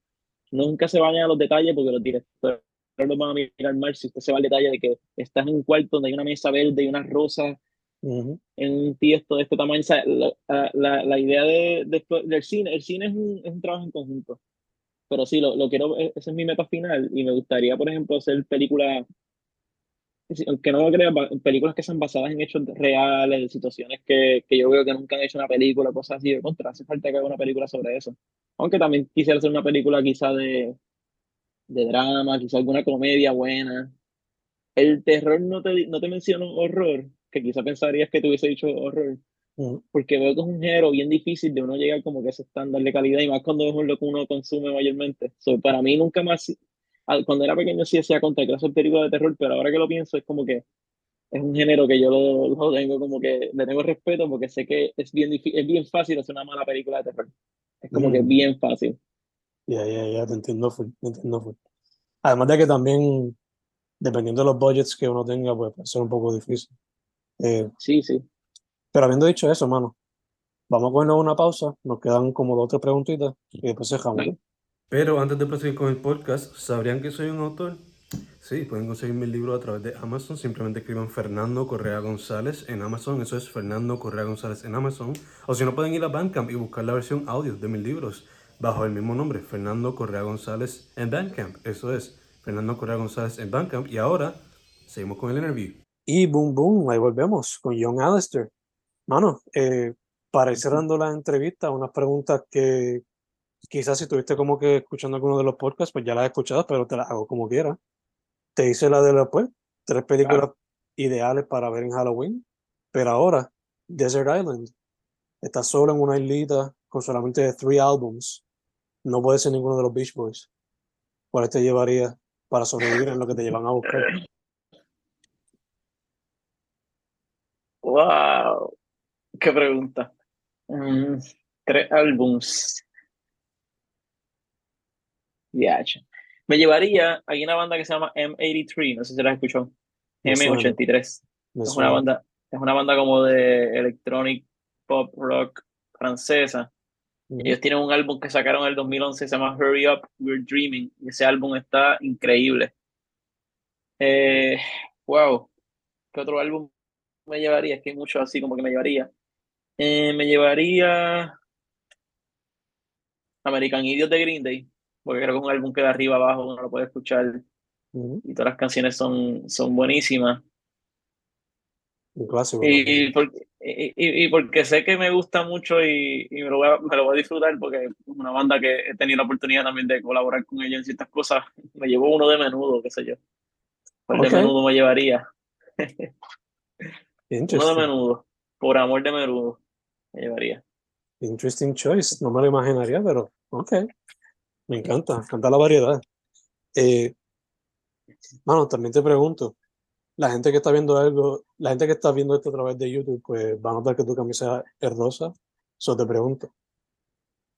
nunca se vayan a los detalles porque los directores los van a mirar mal si usted se va al detalle de que estás en un cuarto donde hay una mesa verde y una rosa en un tiesto de este tamaño. la, la, la, idea de, del cine, el cine es un, es un trabajo en conjunto. Pero sí, lo, lo quiero, e, esa es mi meta final y me gustaría, por ejemplo, hacer películas, aunque no lo crea, películas que sean basadas en hechos reales, de situaciones que, que yo veo que nunca han hecho una película, cosas así. De contra, hace falta que haga una película sobre eso. Aunque también quisiera hacer una película quizá de, de drama, quizá alguna comedia buena. El terror no te, no te menciono horror, que quizá pensarías que te hubiese dicho horror, porque veo que es un género bien difícil de uno llegar como que a ese estándar de calidad y más cuando es lo que uno consume mayormente. para mí nunca más, cuando era pequeño sí decía contra que películas de terror, pero ahora que lo pienso es como que es un género que yo lo, lo, tengo como que le tengo respeto porque sé que es bien, es bien fácil hacer una mala película de terror. Es como que es bien fácil. Ya, ya, ya, te entiendo te entiendo Además de que también, dependiendo de los budgets que uno tenga, pues puede ser un poco difícil. Eh, sí, sí. Pero habiendo dicho eso, mano, vamos a ponernos una pausa. Nos quedan como dos o tres preguntitas y después dejamos. Pero antes de proseguir con el podcast, ¿sabrían que soy un autor? Sí, pueden conseguir mi libro a través de Amazon. Simplemente escriban Fernando Correa González en Amazon. Eso es Fernando Correa González en Amazon. O si no, pueden ir a Bandcamp y buscar la versión audio de mis libros bajo el mismo nombre, Fernando Correa González en Bandcamp. Eso es, Fernando Correa González en Bandcamp. Y ahora, seguimos con el interview. Y boom, boom, ahí volvemos con John Alistair. Mano, eh, para ir cerrando la entrevista, unas preguntas que quizás si estuviste como que escuchando alguno de los podcasts, pues ya las has escuchado, pero te las hago como quiera. Te hice la de las pues, tres películas ideales para ver en Halloween, pero ahora Desert Island está solo en una islita con solamente tres álbums. No puede ser ninguno de los Beach Boys. ¿Cuál te llevaría para sobrevivir en lo que te llevan a buscar? Wow, qué pregunta. Mm, tres álbums. Me llevaría, hay una banda que se llama M83, no sé si la has escuchado. M83. Es una banda, es una banda como de electronic pop rock francesa. Ellos tienen un álbum que sacaron en el 2011 se llama Hurry Up, We're Dreaming. Y ese álbum está increíble. Eh, wow. ¿Qué otro álbum me llevaría? Es que hay muchos así como que me llevaría. Eh, me llevaría American Idiot de Green Day porque creo que es un álbum que de arriba abajo uno lo puede escuchar y todas las canciones son, son buenísimas. Un clásico. Y, porque, y, porque sé que me gusta mucho y, me, lo voy a, me, lo voy a, disfrutar porque es una banda que he tenido la oportunidad también de colaborar con ella en ciertas cosas. Me llevó uno de menudo, qué sé yo. Pues de menudo me llevaría. uno de menudo. Por amor de menudo me llevaría. Interesting choice. No me lo imaginaría, pero ok. Me encanta, me encanta la variedad. Eh, mano, también te pregunto, la gente que está viendo algo, la gente que está viendo esto a través de YouTube, pues va a notar que tu camisa es rosa. Solo te pregunto,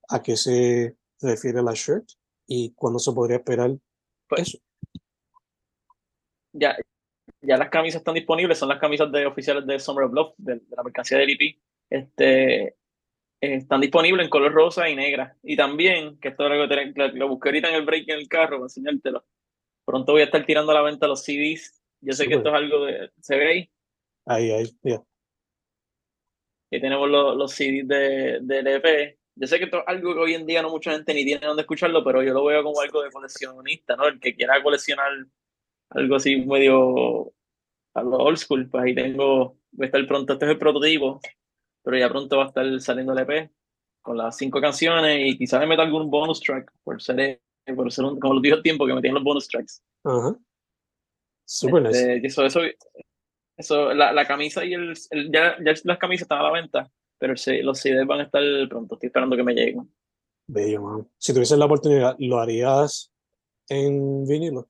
¿a qué se refiere la shirt? ¿Y cuándo se podría esperar pues, eso? Ya, ya las camisas están disponibles, son las camisas de oficiales de Summer of Love, de, la mercancía del IP. Este, están disponibles en color rosa y negra. Y también, que esto es algo que lo busqué ahorita en el break en el carro para enseñártelo. Pronto voy a estar tirando a la venta los CDs. Yo sé que esto es algo de. ¿Se ve ahí? Ahí, ahí, ya. Aquí tenemos los, los CDs de, del EP. Yo sé que esto es algo que hoy en día no mucha gente ni tiene dónde escucharlo, pero yo lo veo como algo de coleccionista, ¿no? El que quiera coleccionar algo así medio a lo old school, pues ahí tengo, voy a estar pronto, este es el prototipo, pero ya pronto va a estar saliendo el EP con las cinco canciones y quizás me meta algún bonus track por ser, por ser un, como los viejos tiempos que metían los bonus tracks. Ajá. Súper este, Eso, eso, eso, la, la camisa y el, ya, ya, las camisas están a la venta, pero los CDs van a estar pronto. Estoy esperando que me lleguen. Bello, man. Si tuvieses la oportunidad, ¿lo harías en vinilo?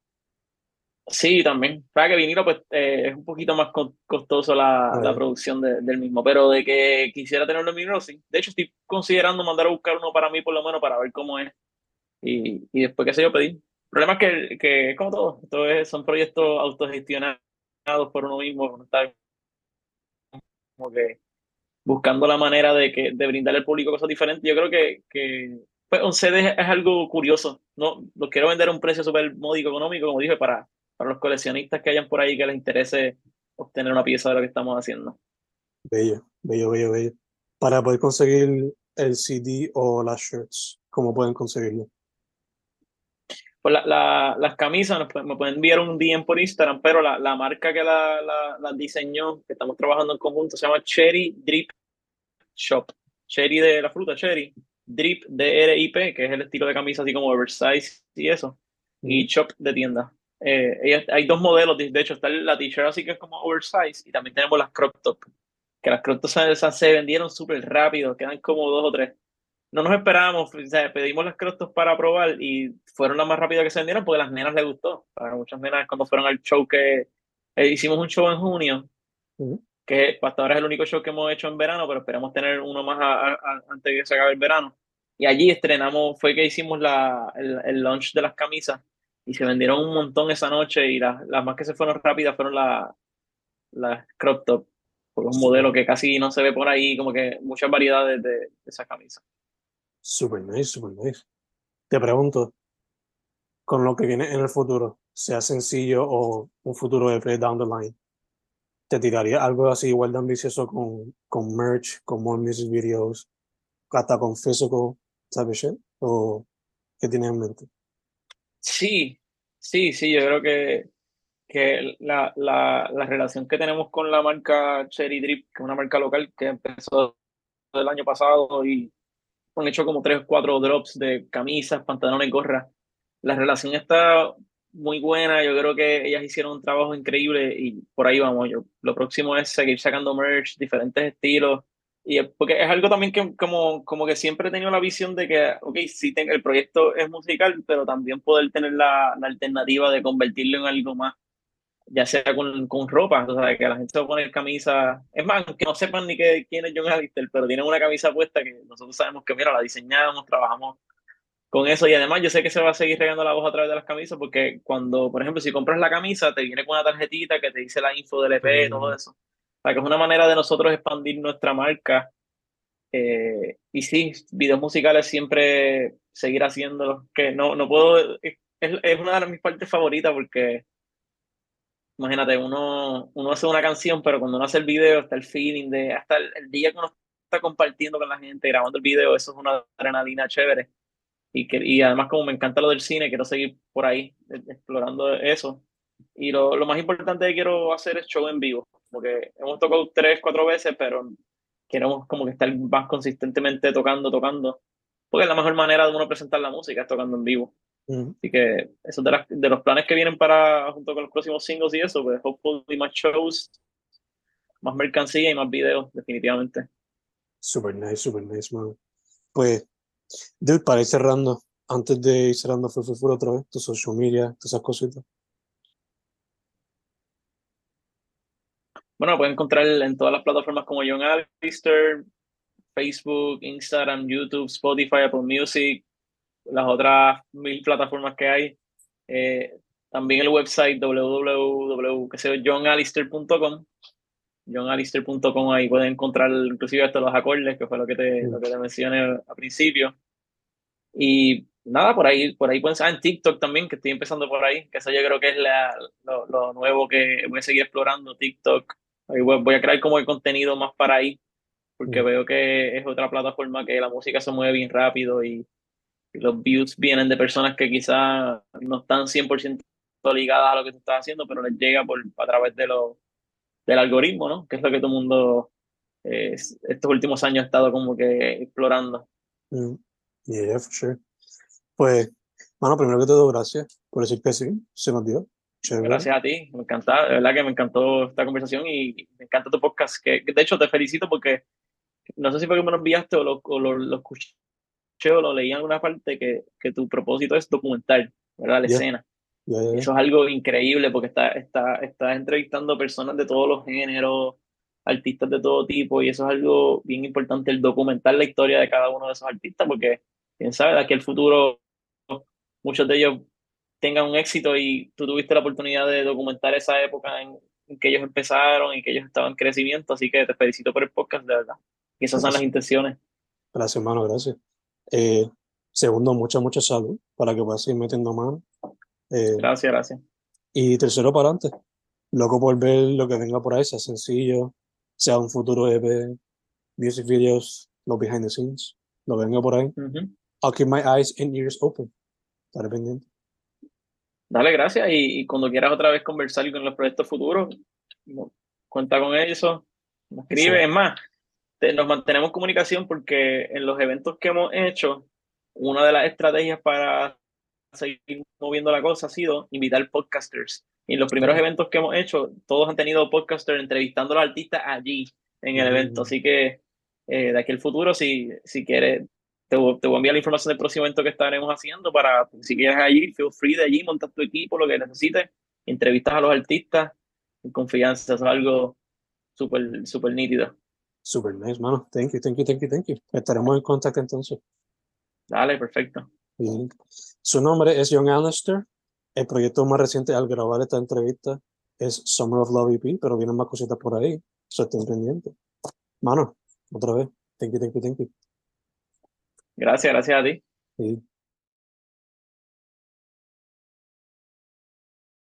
Sí, también. Para que vinilo pues eh, es un poquito más costoso la, la producción de, del mismo, pero de que quisiera tenerlo en vinilo, sí. De hecho, estoy considerando mandar a buscar uno para mí por lo menos para ver cómo es. Y, y después, qué sé yo, pedir. El problema es que, que como todo, esto es, son proyectos autogestionados por uno mismo, como que buscando la manera de, que, de brindarle al público cosas diferentes. Yo creo que, que pues, un CD es, algo curioso. No, lo quiero vender a un precio súper módico, económico, como dije, para, para los coleccionistas que hayan por ahí que les interese obtener una pieza de lo que estamos haciendo. Bello, bello, bello, bello. Para poder conseguir el CD o las shirts, ¿cómo pueden conseguirlo? Pues la, las camisas me pueden enviar un DM por Instagram, pero la, la marca que la, la, diseñó, que estamos trabajando en conjunto, se llama Cherry Drip Shop. Cherry de la fruta, Cherry. Drip, D-R-I-P, que es el estilo de camisa así como oversize y eso. Y Shop de tienda. Eh, hay dos modelos, de hecho está la t-shirt así que es como oversize y también tenemos las crop top, que las crop top se, se vendieron súper rápido, quedan como dos o tres. No nos esperábamos, o sea, pedimos las crop top para probar y fueron las más rápidas que se vendieron porque a las nenas les gustó. Para muchas nenas cuando fueron al show que eh, hicimos un show en junio, que hasta ahora es el único show que hemos hecho en verano, pero esperamos tener uno más antes de que se acabe el verano. Y allí estrenamos, fue que hicimos la, el, el launch de las camisas y se vendieron un montón esa noche y las, las más que se fueron rápidas fueron las la crop top, por un modelo que casi no se ve por ahí, como que muchas variedades de, de esa camisa. Super nice, super nice. Te pregunto, con lo que viene en el futuro, sea sencillo o un futuro de play down the line, ¿te tiraría algo así igual de ambicioso con, con merch, con more music videos, hasta con physical, ¿sabes? ¿O qué tienes en mente? Sí, sí, sí, yo creo que, que la, la, la, relación que tenemos con la marca Cherry Drip, que es una marca local que empezó el año pasado y han hecho como tres o cuatro drops de camisas, pantalones gorras. La relación está muy buena, yo creo que ellas hicieron un trabajo increíble y por ahí vamos. Yo, lo próximo es seguir sacando merch, diferentes estilos y porque es algo también que como, como que siempre he tenido la visión de que, ok, sí, el proyecto es musical, pero también poder tener la, la alternativa de convertirlo en algo más, ya sea con, con ropa, o sea, que la gente se va a poner camisa, es más, que no sepan ni que, quién es John Alistair, pero tienen una camisa puesta que nosotros sabemos que, mira, la diseñamos, trabajamos con eso y además yo sé que se va a seguir regando la voz a través de las camisas porque cuando, por ejemplo, si compras la camisa, te viene con una tarjetita que te dice la info del EP, y todo eso que es una manera de nosotros expandir nuestra marca. Eh, y sí, videos musicales siempre seguir haciéndolos, que no, no puedo, es, es, una de mis partes favoritas porque, imagínate, uno, uno hace una canción, pero cuando uno hace el video está el feeling de, hasta el, día que uno está compartiendo con la gente, grabando el video, eso es una adrenalina chévere. Y, que, y además como me encanta lo del cine, quiero seguir por ahí eh, explorando eso. Y lo, lo más importante que quiero hacer es show en vivo porque hemos tocado tres, cuatro veces, pero queremos como que estar más consistentemente tocando, tocando, porque es la mejor manera de uno presentar la música, es tocando en vivo. Así que eso de, de, los planes que vienen para, junto con los próximos singles y eso, pues hopefully más shows, más mercancía y más videos, definitivamente. Super nice, super nice, man. Pues, dude, para ir cerrando, antes de ir cerrando fue otra vez, tu social media, todas esas cositas. Bueno, pueden encontrar en todas las plataformas como John Alistair, Facebook, Instagram, YouTube, Spotify, Apple Music, las otras mil plataformas que hay. Eh, también el website www.johnalister.com johnalister.com ahí pueden encontrar inclusive hasta los acordes, que fue lo que te, lo que te mencioné al principio. Y nada, por ahí, por ahí pueden ser en TikTok también, que estoy empezando por ahí, que eso yo creo que es la, lo, lo, nuevo que voy a seguir explorando, TikTok. Ahí voy, a crear como el contenido más para ahí, porque mm. veo que es otra plataforma que la música se mueve bien rápido y, los views vienen de personas que quizás no están 100% ligadas a lo que tú estás haciendo, pero les llega por, a través de lo, del algoritmo, ¿no? Que es lo que todo el mundo eh, estos últimos años ha estado como que explorando. Mm. Yeah, for sure. Pues, bueno, primero que todo, gracias por decir que sí, se nos dio. Gracias a ti, me encanta, de verdad que me encantó esta conversación y me encanta tu podcast, que de hecho te felicito porque no sé si fue que me lo enviaste o lo, lo, escuché o lo leí en alguna parte que, que tu propósito es documentar, ¿verdad? La escena. Eso es algo increíble porque está, está, estás entrevistando personas de todos los géneros, artistas de todo tipo y eso es algo bien importante, el documentar la historia de cada uno de esos artistas porque, quién sabe, de aquí al futuro muchos de ellos tengan un éxito y tú tuviste la oportunidad de documentar esa época en, en que ellos empezaron y que ellos estaban en crecimiento, así que te felicito por el podcast, de verdad. Y esas son las intenciones. Gracias, hermano, gracias. Eh, segundo, mucha, mucha salud para que puedas seguir metiendo mano. Eh, gracias, gracias. Y tercero, para adelante. Loco por ver lo que venga por ahí, sea sencillo, sea un futuro EP, music videos, los behind the scenes, lo venga por ahí. I'll keep my eyes and ears open. Estaré pendiente. Dale, gracias. Y, cuando quieras otra vez conversar con los proyectos futuros, cuenta con eso, escribe. Es más, nos mantenemos en comunicación porque en los eventos que hemos hecho, una de las estrategias para seguir moviendo la cosa ha sido invitar podcasters. Y en los primeros eventos que hemos hecho, todos han tenido podcasters entrevistando a los artistas allí en el evento. Así que eh, de aquí al futuro, si, si quieres, te, voy a enviar la información del próximo evento que estaremos haciendo para, si quieres allí, feel free de allí, montar tu equipo, lo que necesites, entrevistas a los artistas en confianza, es algo súper, súper nítido. Súper nice, mano. Thank you, thank you, thank you, thank you. Estaremos en contacto entonces. Dale, perfecto. Su nombre es Young Alistair. El proyecto más reciente al grabar esta entrevista es Summer of Love EP, pero vienen más cositas por ahí. So estén pendientes. Mano, otra vez. Thank you, thank you, thank you. Gracias, gracias a ti. Sí.